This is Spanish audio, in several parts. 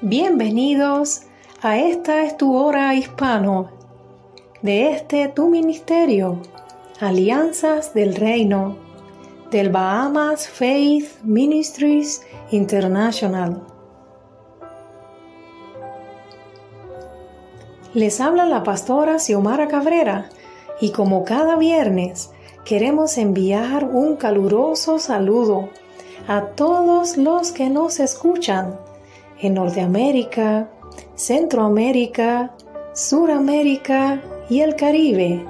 Bienvenidos a esta es tu hora hispano de este tu ministerio, Alianzas del Reino, del Bahamas Faith Ministries International. Les habla la pastora Xiomara Cabrera y como cada viernes queremos enviar un caluroso saludo a todos los que nos escuchan en Norteamérica, Centroamérica, Suramérica y el Caribe.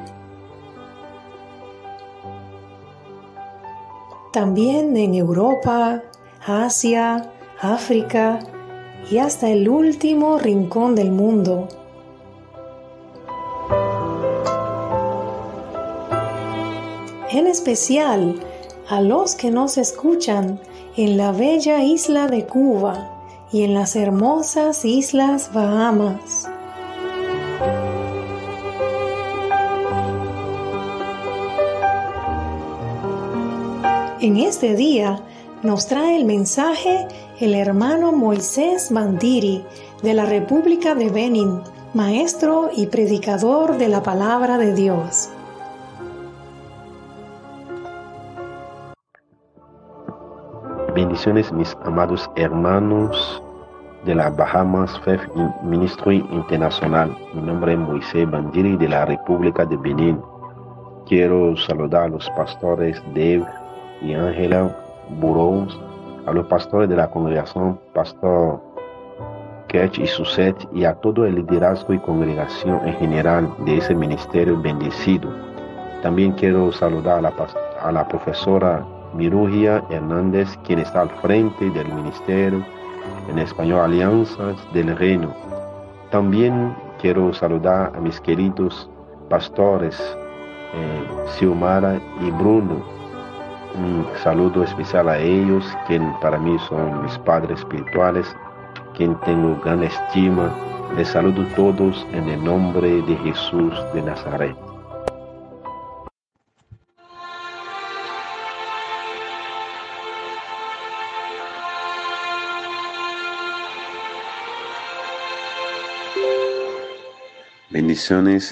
También en Europa, Asia, África y hasta el último rincón del mundo. En especial a los que nos escuchan en la bella isla de Cuba y en las hermosas islas Bahamas. En este día nos trae el mensaje el hermano Moisés Mandiri de la República de Benin, maestro y predicador de la palabra de Dios. Mis amados hermanos de la Bahamas Faith Ministry Internacional. Mi nombre es Moisés Bandiri de la República de Benín. Quiero saludar a los pastores Dave y Ángela Burroughs, a los pastores de la congregación Pastor Ketch y Suset y a todo el liderazgo y congregación en general de ese ministerio bendecido. También quiero saludar a la profesora Mirugia Hernández, quien está al frente del ministerio en español Alianzas del Reino. También quiero saludar a mis queridos pastores eh, y Bruno. Un saludo especial a ellos, quien para mí son mis padres espirituales, quien tengo gran estima. Les saludo a todos en el nombre de Jesús de Nazaret.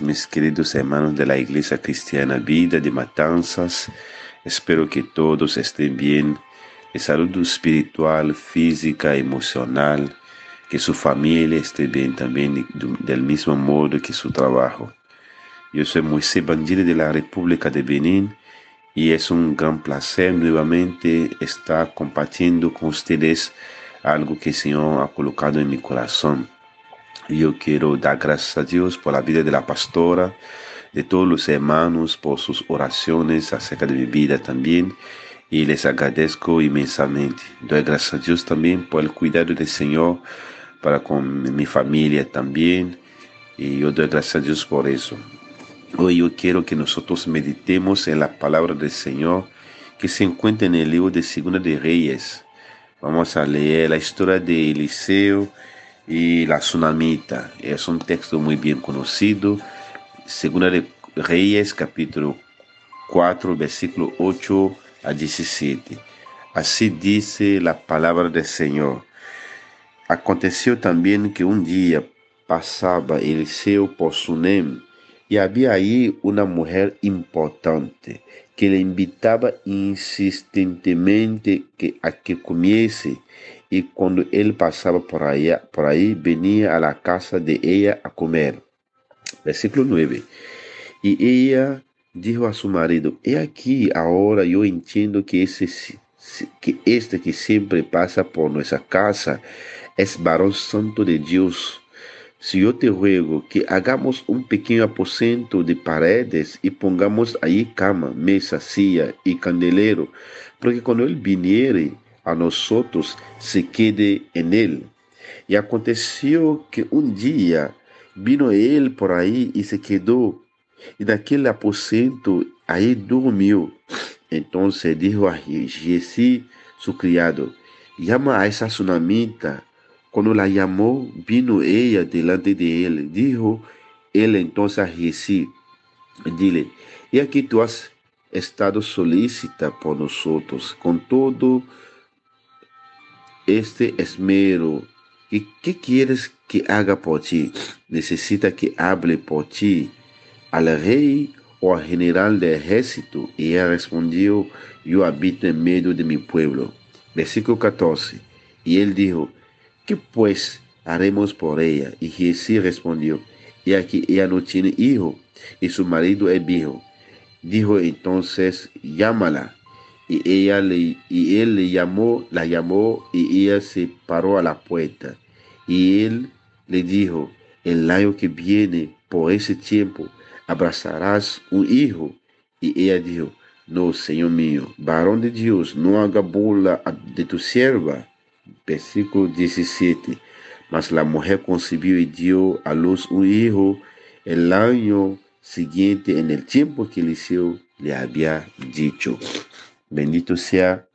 Mis queridos hermanos de la Iglesia Cristiana Vida de Matanzas. Espero que todos estén bien, de salud espiritual, física, emocional, que su familia esté bien también del mismo modo que su trabajo. Yo soy Moisés Bandiri de la República de Benín y es un gran placer nuevamente estar compartiendo con ustedes algo que el Señor ha colocado en mi corazón. Yo quiero dar gracias a Dios por la vida de la pastora, de todos los hermanos, por sus oraciones acerca de mi vida también. Y les agradezco inmensamente. Doy gracias a Dios también por el cuidado del Señor para con mi familia también. Y yo doy gracias a Dios por eso. Hoy yo quiero que nosotros meditemos en la palabra del Señor que se encuentra en el libro de Segunda de Reyes. Vamos a leer la historia de Eliseo y la tsunamita. Es un texto muy bien conocido. Segunda de Reyes, capítulo 4, versículo 8 a 17. Así dice la palabra del Señor. Aconteció también que un día pasaba Eliseo por Sunem y había ahí una mujer importante que le invitaba insistentemente a que comiese y cuando él pasaba por, allá, por ahí venía a la casa de ella a comer. Versículo 9. Y ella dijo a su marido, he aquí ahora yo entiendo que, ese, que este que siempre pasa por nuestra casa es varón santo de Dios. Si yo te ruego que hagamos un pequeño aposento de paredes y pongamos ahí cama, mesa, silla y candelero, porque cuando él viniere a nosotros se quede en él. Y aconteció que un día vino él por ahí y se quedó, y naquele aposento ahí durmió. Entonces dijo a Jesse, su criado, llama a esa tsunamita. Cuando la llamó, vino ella delante de él. Dijo él entonces a Jesse, dile, y aquí tú has estado solícita por nosotros, con todo este esmero ¿qué, ¿qué quieres que haga por ti? ¿Necesita que hable por ti al rey o al general de ejército? Y ella respondió, yo habito en medio de mi pueblo. Versículo 14. Y él dijo, ¿qué pues haremos por ella? Y Jesús respondió, y aquí ella no tiene hijo, y su marido es viejo. Dijo entonces, llámala. Y ella le, y él le llamó, la llamó, y ella se paró a la puerta. Y él le dijo, el año que viene, por ese tiempo, abrazarás un hijo. Y ella dijo, no, Señor mío, varón de Dios, no haga burla de tu sierva. Versículo 17. Mas la mujer concibió y dio a luz un hijo el año siguiente en el tiempo que Eliseo le había dicho. Bendito sea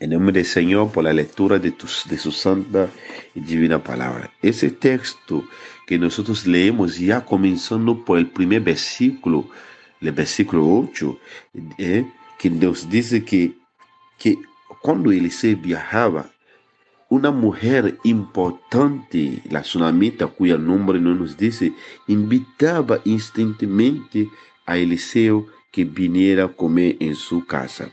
el nombre del Señor por la lectura de, de su santa y divina palabra. Ese texto que nosotros leemos ya comenzando por el primer versículo, el versículo 8, eh, que nos dice que, que cuando Eliseo viajaba, una mujer importante, la tsunamita, cuyo nombre no nos dice, invitaba instantemente a Eliseo que viniera a comer en su casa.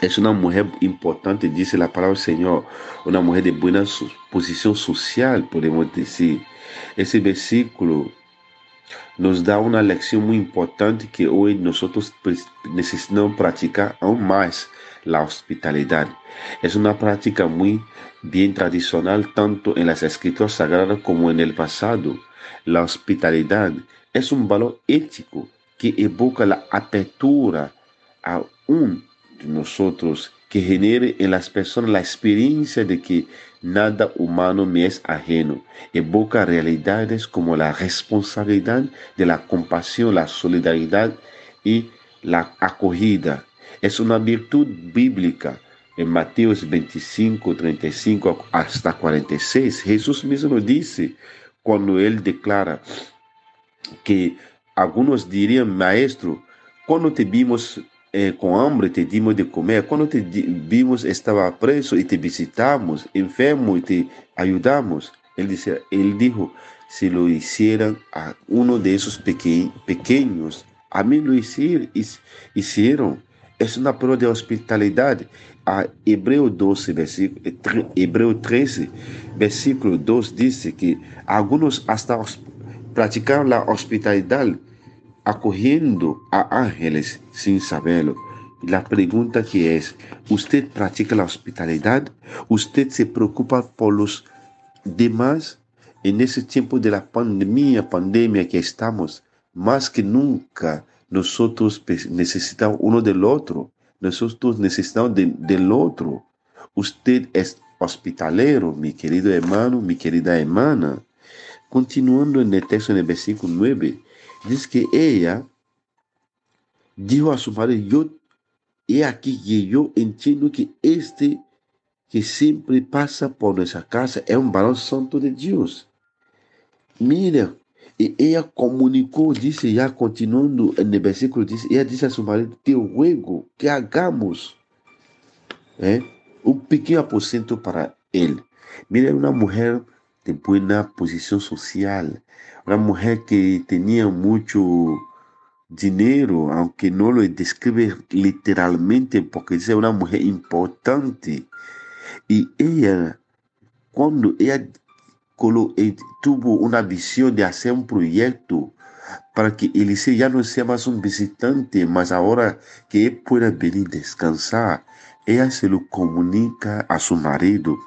Es una mujer importante, dice la palabra del Señor, una mujer de buena posición social, podemos decir. Ese versículo nos da una lección muy importante que hoy nosotros necesitamos practicar aún más la hospitalidad. Es una práctica muy bien tradicional tanto en las escrituras sagradas como en el pasado. La hospitalidad es un valor ético que evoca la apertura a un nosotros que genere en las personas la experiencia de que nada humano me es ajeno. Evoca realidades como la responsabilidad de la compasión, la solidaridad y la acogida. Es una virtud bíblica. En Mateos 25, 35 hasta 46, Jesús mismo dice, cuando él declara que algunos dirían, maestro, cuando te vimos eh, com hambre te dimos de comer, quando te vimos estava preso e te visitamos, enfermo e te ayudamos. Ele, disse, ele dijo, se lo hicieran a uno de esos peque, pequeños, a mí lo hicieron. Es una prueba de hospitalidade. A Hebreu 12, versículo, Hebreu 13, versículo 2 diz que alguns hasta praticaram a hospitalidade acogiendo a ángeles sin saberlo. La pregunta que es, ¿usted practica la hospitalidad? ¿Usted se preocupa por los demás? En ese tiempo de la pandemia, pandemia que estamos, más que nunca nosotros necesitamos uno del otro. Nosotros necesitamos del otro. Usted es hospitalero, mi querido hermano, mi querida hermana. Continuando en el texto en el versículo 9, diz que ella dijo a su madre, yo he aquí que yo entiendo que este que siempre pasa por nuestra casa es un varón santo de Dios. Mira, y ella comunicó, dice ya continuando en el versículo, dice, ella dice a su marido, te ruego que hagamos ¿eh? un pequeño aposento para él. Mira, una mujer de buena posición social, una mujer que tenía mucho dinero, aunque no lo describe literalmente, porque es una mujer importante. Y ella, cuando ella eh, tuvo una visión de hacer un proyecto para que Eliseo ya no sea más un visitante, más ahora que él pueda venir descansar, ella se lo comunica a su marido.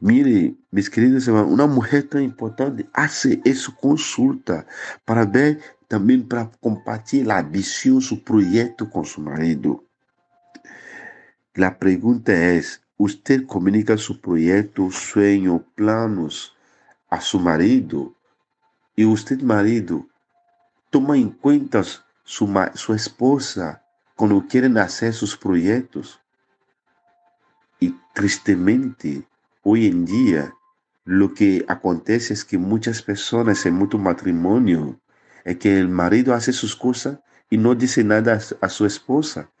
Mire, mis queridos hermanos, una mujer tan importante hace esa consulta para ver también para compartir la visión, su proyecto con su marido. La pregunta es, ¿usted comunica su proyecto, sueño, planos a su marido? Y usted, marido, toma en cuenta su, su esposa cuando quieren hacer sus proyectos. Y tristemente, Hoy en día, lo que acontece es que muchas personas en mucho matrimonio, es que el marido hace sus cosas y no dice nada a su esposa.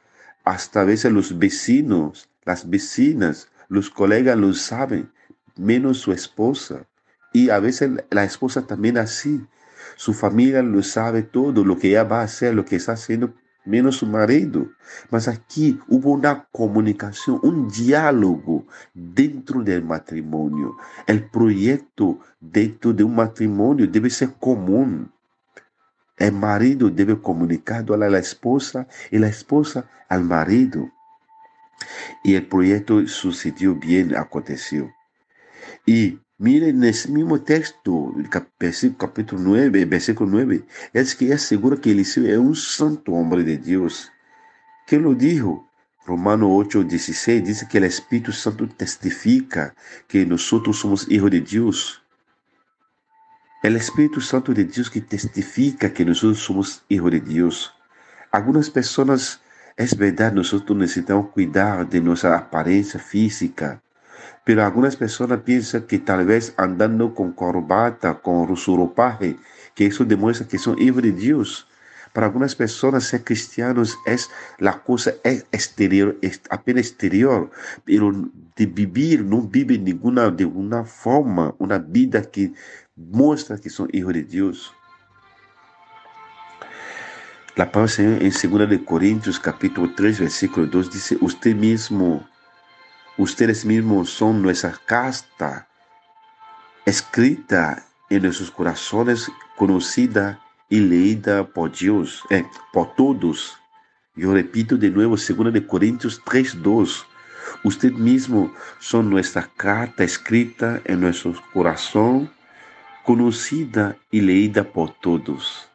Hasta a veces los vecinos, las vecinas, los colegas lo saben. menos su esposa. Y a veces la esposa también así. Su familia lo sabe todo, lo que ella va a hacer, lo que está haciendo, menos su marido. Mas aquí hubo una comunicación, un diálogo dentro del matrimonio. El proyecto dentro de un matrimonio debe ser común. El marido debe comunicar a la esposa y la esposa al marido. Y el proyecto sucedió bien, aconteció. Y miren en ese mismo texto, capítulo 9, versículo 9, es que es seguro que Eliseo es un santo hombre de Dios. ¿Qué lo dijo? Romano 8, 16 dice que el Espíritu Santo testifica que nosotros somos hijos de Dios. El Espíritu Santo de Dios que testifica que nosotros somos hijos de Dios. Algunas personas es verdad, nosotros necesitamos cuidar de nuestra apariencia física, pero algunas personas piensan que tal vez andando con corbata, con su ropaje, que eso demuestra que son hijos de Dios. Para algunas personas ser cristianos es la cosa exterior, es apenas exterior, pero de vivir no vive ninguna de una forma, una vida que muestra que son hijos de Dios. La palabra en 2 de Corintios capítulo 3 versículo 2 dice, usted mismo, ustedes mismos son nuestra casta, escrita en nuestros corazones, conocida y leída por Dios, eh, por todos. Yo repito de nuevo, 2 de Corintios 3, 2. Usted mismo son nuestra carta escrita en nuestro corazón, conocida y leída por todos.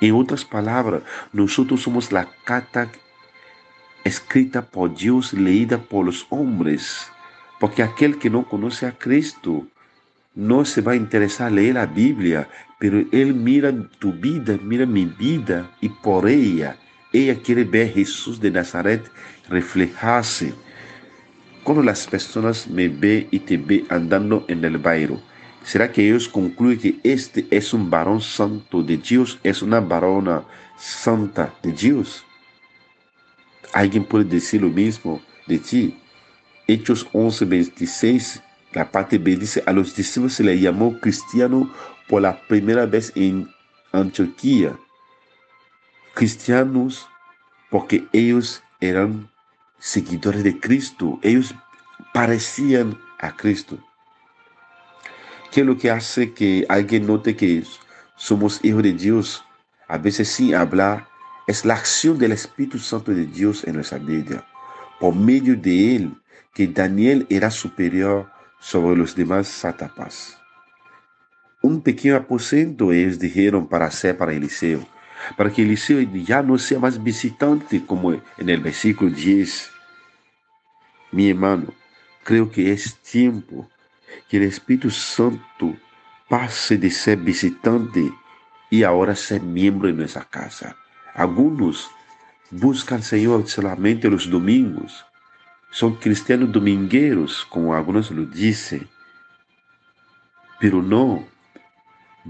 En otras palabras, nosotros somos la carta escrita por Dios, leída por los hombres, porque aquel que no conoce a Cristo no se va a interesar leer la Biblia, pero él mira tu vida, mira mi vida y por ella, ella quiere ver a Jesús de Nazaret reflejarse. Cuando las personas me ven y te ven andando en el bairro, ¿Será que ellos concluyen que este es un varón santo de Dios? ¿Es una varona santa de Dios? ¿Alguien puede decir lo mismo de ti? Hechos 11, 26, la parte B dice, a los discípulos se le llamó cristiano por la primera vez en Antioquía. Cristianos porque ellos eran seguidores de Cristo, ellos parecían a Cristo. ¿Qué es lo que hace que alguien note que somos hijos de Dios? A veces sin hablar, es la acción del Espíritu Santo de Dios en nuestra vida. Por medio de él, que Daniel era superior sobre los demás sátrapas. Un pequeño aposento ellos dijeron para hacer para Eliseo, para que Eliseo ya no sea más visitante como en el versículo 10. Mi hermano, creo que es tiempo que el Espíritu Santo pase de ser visitante y ahora ser miembro de nuestra casa. Algunos buscan al Señor solamente los domingos. Son cristianos domingueros, como algunos lo dicen. Pero no,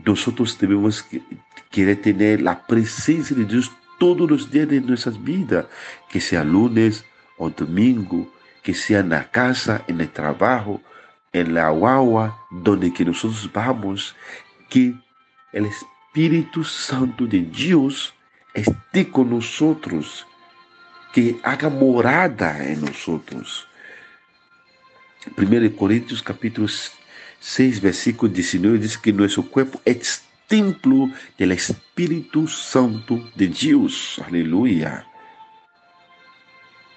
nosotros debemos querer tener la presencia de Dios todos los días de nuestras vidas, que sea lunes o domingo, que sea en la casa, en el trabajo, en la guagua donde que nosotros vamos, que el Espíritu Santo de Dios esté con nosotros, que haga morada en nosotros. 1 Corintios capítulo 6, versículo 19 dice que nuestro cuerpo es templo del Espíritu Santo de Dios. Aleluya.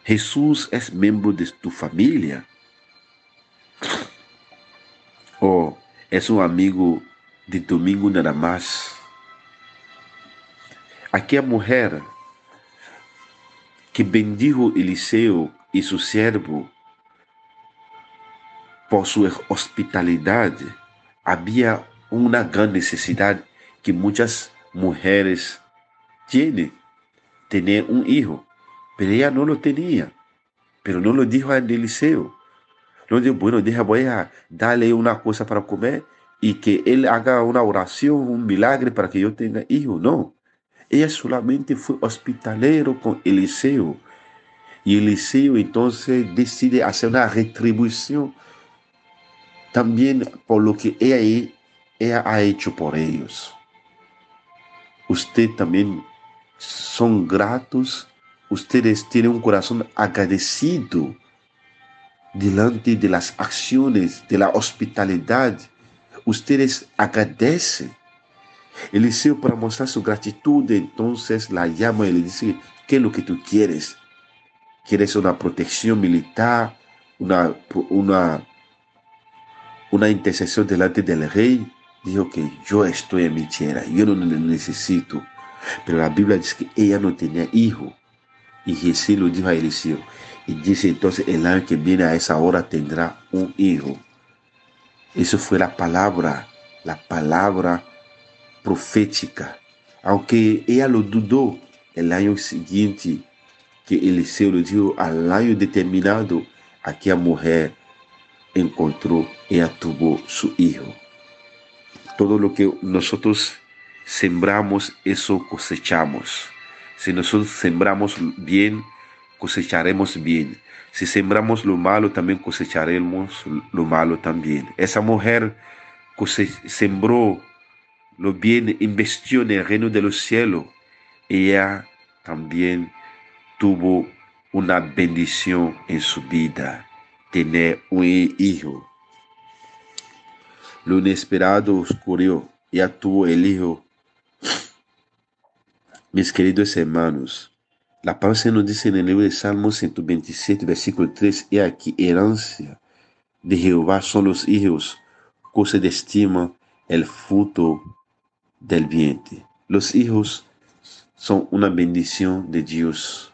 Jesús es miembro de tu familia o es un amigo de domingo nada más. Aquella mujer que bendijo Eliseo y su siervo por su hospitalidad, había una gran necesidad que muchas mujeres tienen, tener un hijo, pero ella no lo tenía, pero no lo dijo a Eliseo. No digo, bueno, deja, voy a darle una cosa para comer y que él haga una oración, un milagre para que yo tenga hijo. No. Ella solamente fue hospitalero con Eliseo. Y Eliseo entonces decide hacer una retribución también por lo que ella, ha hecho por ellos. Usted también son gratos, ustedes tienen un corazón agradecido delante de las acciones, de la hospitalidad. Ustedes agradecen. Eliseo para mostrar su gratitud, entonces la llama y le dice, ¿qué es lo que tú quieres? ¿Quieres una protección militar? ¿Una, una, una intercesión delante del rey? Dijo que yo estoy en mi tierra, yo no necesito. Pero la Biblia dice que ella no tenía hijo. Y Jesús lo dijo a Eliseo. Y dice entonces, el año que viene a esa hora tendrá un hijo. Eso fue la palabra, la palabra profética. Aunque ella lo dudó el año siguiente que Eliseo lo dijo al año determinado, aquella mujer encontró, ella tuvo su hijo. Todo lo que nosotros sembramos, eso cosechamos. Si nosotros sembramos bien, cosecharemos bien. Si sembramos lo malo, también cosecharemos lo malo también. Esa mujer sembró lo bien, investió en el reino de los cielos. Ella también tuvo una bendición en su vida, tener un hijo. Lo inesperado ocurrió, ella tuvo el hijo. Mis queridos hermanos, la palabra nos dice en el libro de Salmos 127, versículo 3, y aquí herencia de Jehová son los hijos, cosa de estima el fruto del vientre. Los hijos son una bendición de Dios.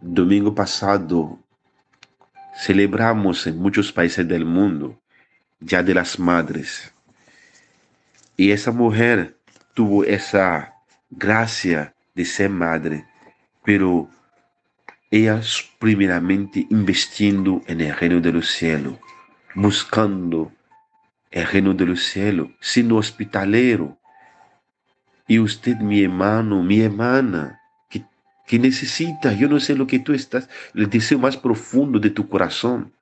Domingo pasado celebramos en muchos países del mundo ya de las madres. Y esa mujer tuvo esa gracia de ser madre, pero ella primeramente investiendo en el reino de los cielos, buscando el reino de los cielos, siendo hospitalero. Y usted, mi hermano, mi hermana, que, que necesita, yo no sé lo que tú estás, el deseo más profundo de tu corazón.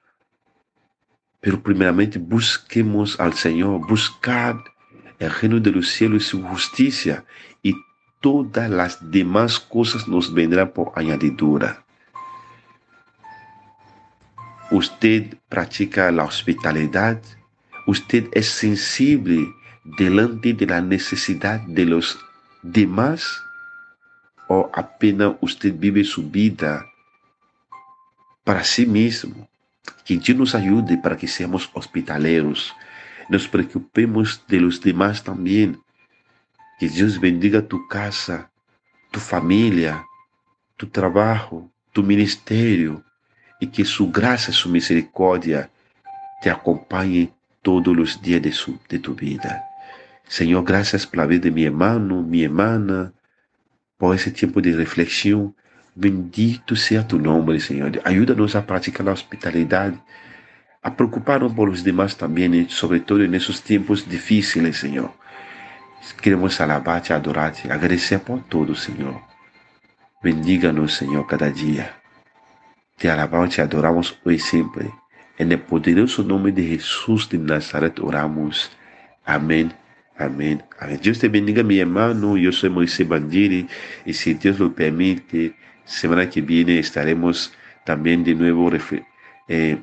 Pero primeramente busquemos al Señor, buscad el reino de los cielos y su justicia, y todas las demás cosas nos vendrán por añadidura. Usted practica la hospitalidad, usted es sensible delante de la necesidad de los demás o apenas usted vive su vida para sí mismo. Que Dios nos ayude para que seamos hospitaleros, nos preocupemos de los demás también. Que Dios bendiga tu casa, tu familia, tu trabajo, tu ministerio y que su gracia, su misericordia te acompañe todos los días de, su, de tu vida. Señor, gracias por la vida de mi hermano, mi hermana, por ese tiempo de reflexión. Bendito sea tu nombre, Señor. Ayúdanos a practicar la hospitalidad, a preocuparnos por los demás también, sobre todo en esos tiempos difíciles, Señor. Queremos alabarte, adorarte, agradecer por todo, Señor. Bendíganos, Señor, cada día. Te alabamos, te adoramos hoy siempre. En el poderoso nombre de Jesús de Nazaret oramos. Amén. Amén. Amén. Dios te bendiga, mi hermano. Yo soy Moisés Bandiri y si Dios lo permite, semana que viene estaremos también de nuevo eh,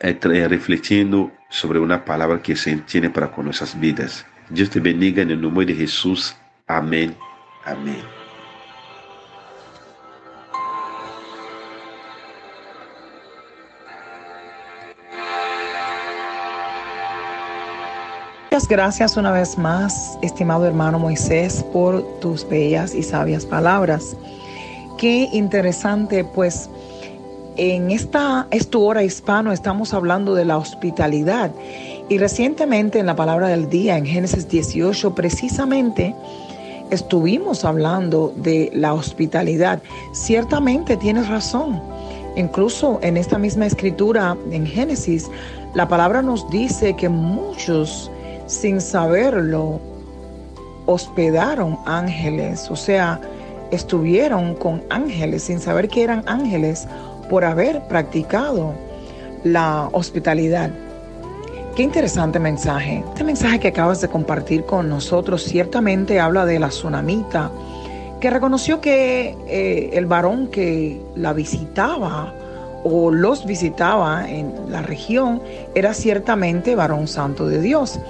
eh, reflexionando sobre una palabra que se entiende para con nuestras vidas. Dios te bendiga en el nombre de Jesús. Amén. Amén. Gracias una vez más, estimado hermano Moisés, por tus bellas y sabias palabras. Qué interesante, pues en esta es hora hispano estamos hablando de la hospitalidad y recientemente en la palabra del día en Génesis 18 precisamente estuvimos hablando de la hospitalidad. Ciertamente tienes razón. Incluso en esta misma escritura en Génesis la palabra nos dice que muchos sin saberlo, hospedaron ángeles, o sea, estuvieron con ángeles sin saber que eran ángeles por haber practicado la hospitalidad. Qué interesante mensaje. Este mensaje que acabas de compartir con nosotros ciertamente habla de la tsunamita, que reconoció que eh, el varón que la visitaba o los visitaba en la región era ciertamente varón santo de Dios.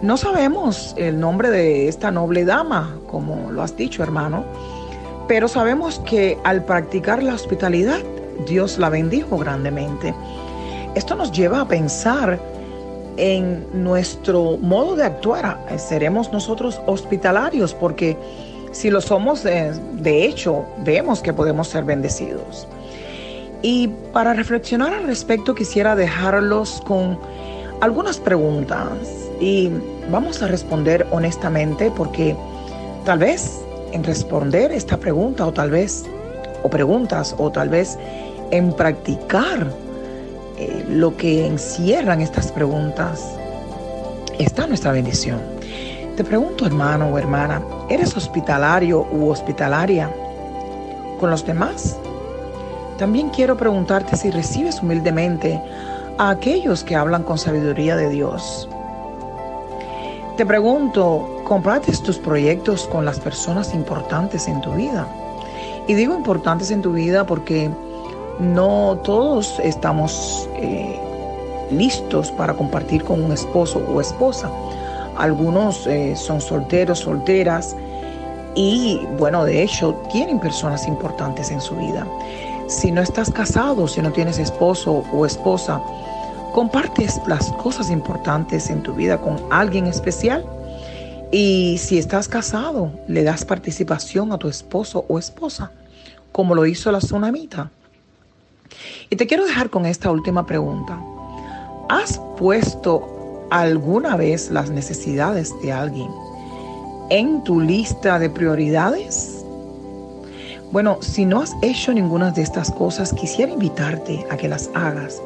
No sabemos el nombre de esta noble dama, como lo has dicho, hermano, pero sabemos que al practicar la hospitalidad, Dios la bendijo grandemente. Esto nos lleva a pensar en nuestro modo de actuar. Seremos nosotros hospitalarios porque si lo somos, eh, de hecho, vemos que podemos ser bendecidos. Y para reflexionar al respecto quisiera dejarlos con algunas preguntas y vamos a responder honestamente porque tal vez en responder esta pregunta o tal vez, o preguntas, o tal vez en practicar eh, lo que encierran estas preguntas, está nuestra bendición. Te pregunto, hermano o hermana, ¿eres hospitalario u hospitalaria con los demás? También quiero preguntarte si recibes humildemente a aquellos que hablan con sabiduría de Dios. Te pregunto, ¿compartes tus proyectos con las personas importantes en tu vida? Y digo importantes en tu vida porque no todos estamos eh, listos para compartir con un esposo o esposa. Algunos eh, son solteros, solteras y bueno, de hecho tienen personas importantes en su vida. Si no estás casado, si no tienes esposo o esposa, compartes las cosas importantes en tu vida con alguien especial. Y si estás casado, le das participación a tu esposo o esposa, como lo hizo la tsunamita. Y te quiero dejar con esta última pregunta. ¿Has puesto alguna vez las necesidades de alguien en tu lista de prioridades? Bueno, si no has hecho ninguna de estas cosas, quisiera invitarte a que las hagas.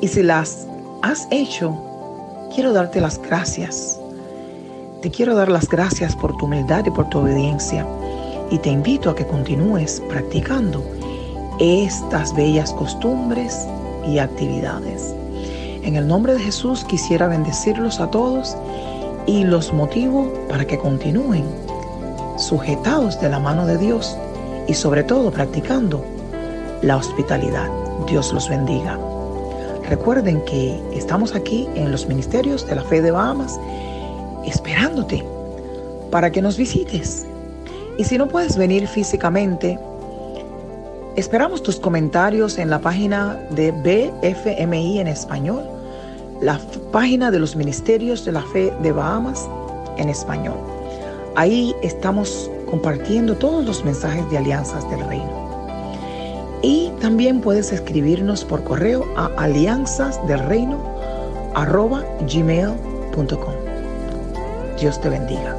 Y si las has hecho, quiero darte las gracias. Te quiero dar las gracias por tu humildad y por tu obediencia. Y te invito a que continúes practicando estas bellas costumbres y actividades. En el nombre de Jesús quisiera bendecirlos a todos y los motivo para que continúen sujetados de la mano de Dios y sobre todo practicando la hospitalidad. Dios los bendiga. Recuerden que estamos aquí en los ministerios de la fe de Bahamas esperándote para que nos visites. Y si no puedes venir físicamente, esperamos tus comentarios en la página de BFMI en español, la página de los ministerios de la fe de Bahamas en español. Ahí estamos compartiendo todos los mensajes de alianzas del reino. Y también puedes escribirnos por correo a alianzasdelreino.gmail.com. Dios te bendiga.